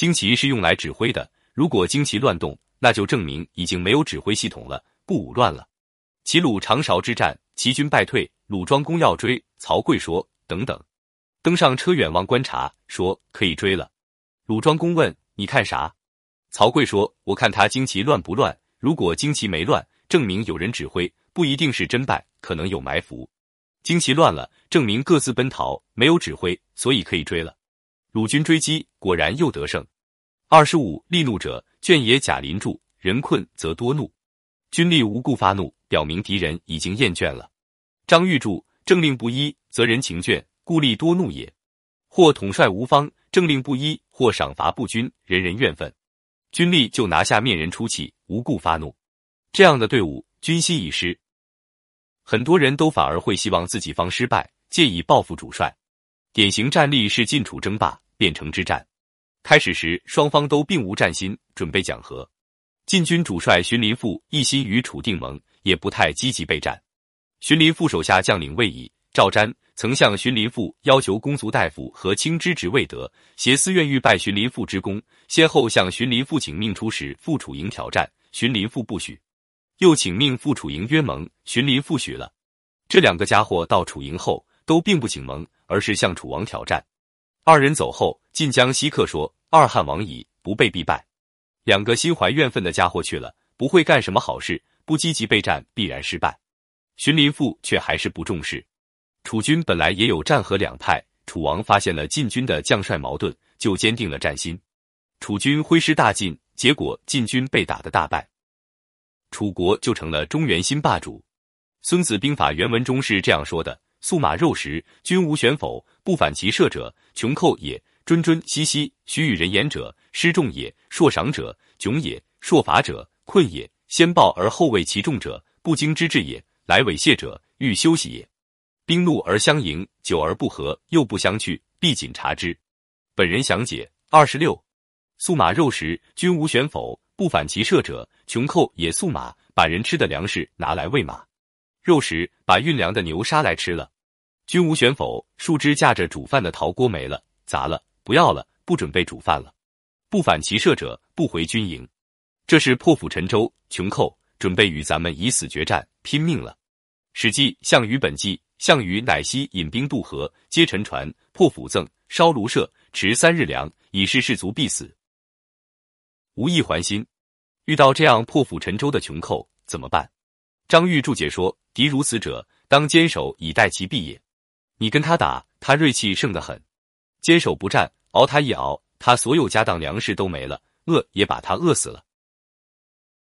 旌旗是用来指挥的，如果旌旗乱动，那就证明已经没有指挥系统了，不武乱了。齐鲁长勺之战，齐军败退，鲁庄公要追，曹刿说等等。登上车远望观察，说可以追了。鲁庄公问你看啥？曹刿说我看他旌旗乱不乱。如果旌旗没乱，证明有人指挥，不一定是真败，可能有埋伏。旌旗乱了，证明各自奔逃，没有指挥，所以可以追了。鲁军追击，果然又得胜。二十五，力怒者，卷也。贾林注：人困则多怒，军力无故发怒，表明敌人已经厌倦了。张玉柱：政令不一，则人情倦，故力多怒也；或统帅无方，政令不一，或赏罚不均，人人怨愤，军力就拿下面人出气，无故发怒。这样的队伍，军心已失。很多人都反而会希望自己方失败，借以报复主帅。典型战例是晋楚争霸、汴城之战。开始时，双方都并无战心，准备讲和。晋军主帅荀林父一心与楚定盟，也不太积极备战。荀林父手下将领魏乙、赵瞻曾向荀林父要求公族大夫和卿之职未得，挟私愿欲拜荀林父之功，先后向荀林父请命出使赴楚营挑战，荀林父不许。又请命赴楚营约盟，荀林父许了。这两个家伙到楚营后，都并不请盟。而是向楚王挑战，二人走后，晋江西客说：“二汉王矣，不备必败。”两个心怀怨愤的家伙去了，不会干什么好事，不积极备战，必然失败。荀林父却还是不重视。楚军本来也有战和两派，楚王发现了晋军的将帅矛盾，就坚定了战心。楚军挥师大进，结果晋军被打得大败，楚国就成了中原新霸主。《孙子兵法》原文中是这样说的。素马肉食，君无选否？不反其射者，穷寇也；谆谆兮兮，许与人言者，失众也；硕赏者，窘也；硕罚者，困也。先报而后畏其众者，不经之至也；来猥亵者，欲休息也。兵怒而相迎，久而不和，又不相去，必谨察之。本人详解二十六。素马肉食，君无选否？不反其射者，穷寇也。素马，把人吃的粮食拿来喂马。肉食把运粮的牛杀来吃了，君无选否？树枝架着煮饭的陶锅没了，砸了，不要了，不准备煮饭了。不反其射者，不回军营。这是破釜沉舟，穷寇准备与咱们以死决战，拼命了。史记项羽本纪：项羽乃西引兵渡河，皆沉船，破釜赠，烧庐舍，持三日粮，以示士卒必死。无意还心，遇到这样破釜沉舟的穷寇怎么办？张玉注解说：“敌如此者，当坚守以待其必也。你跟他打，他锐气盛得很；坚守不战，熬他一熬，他所有家当粮食都没了，饿也把他饿死了。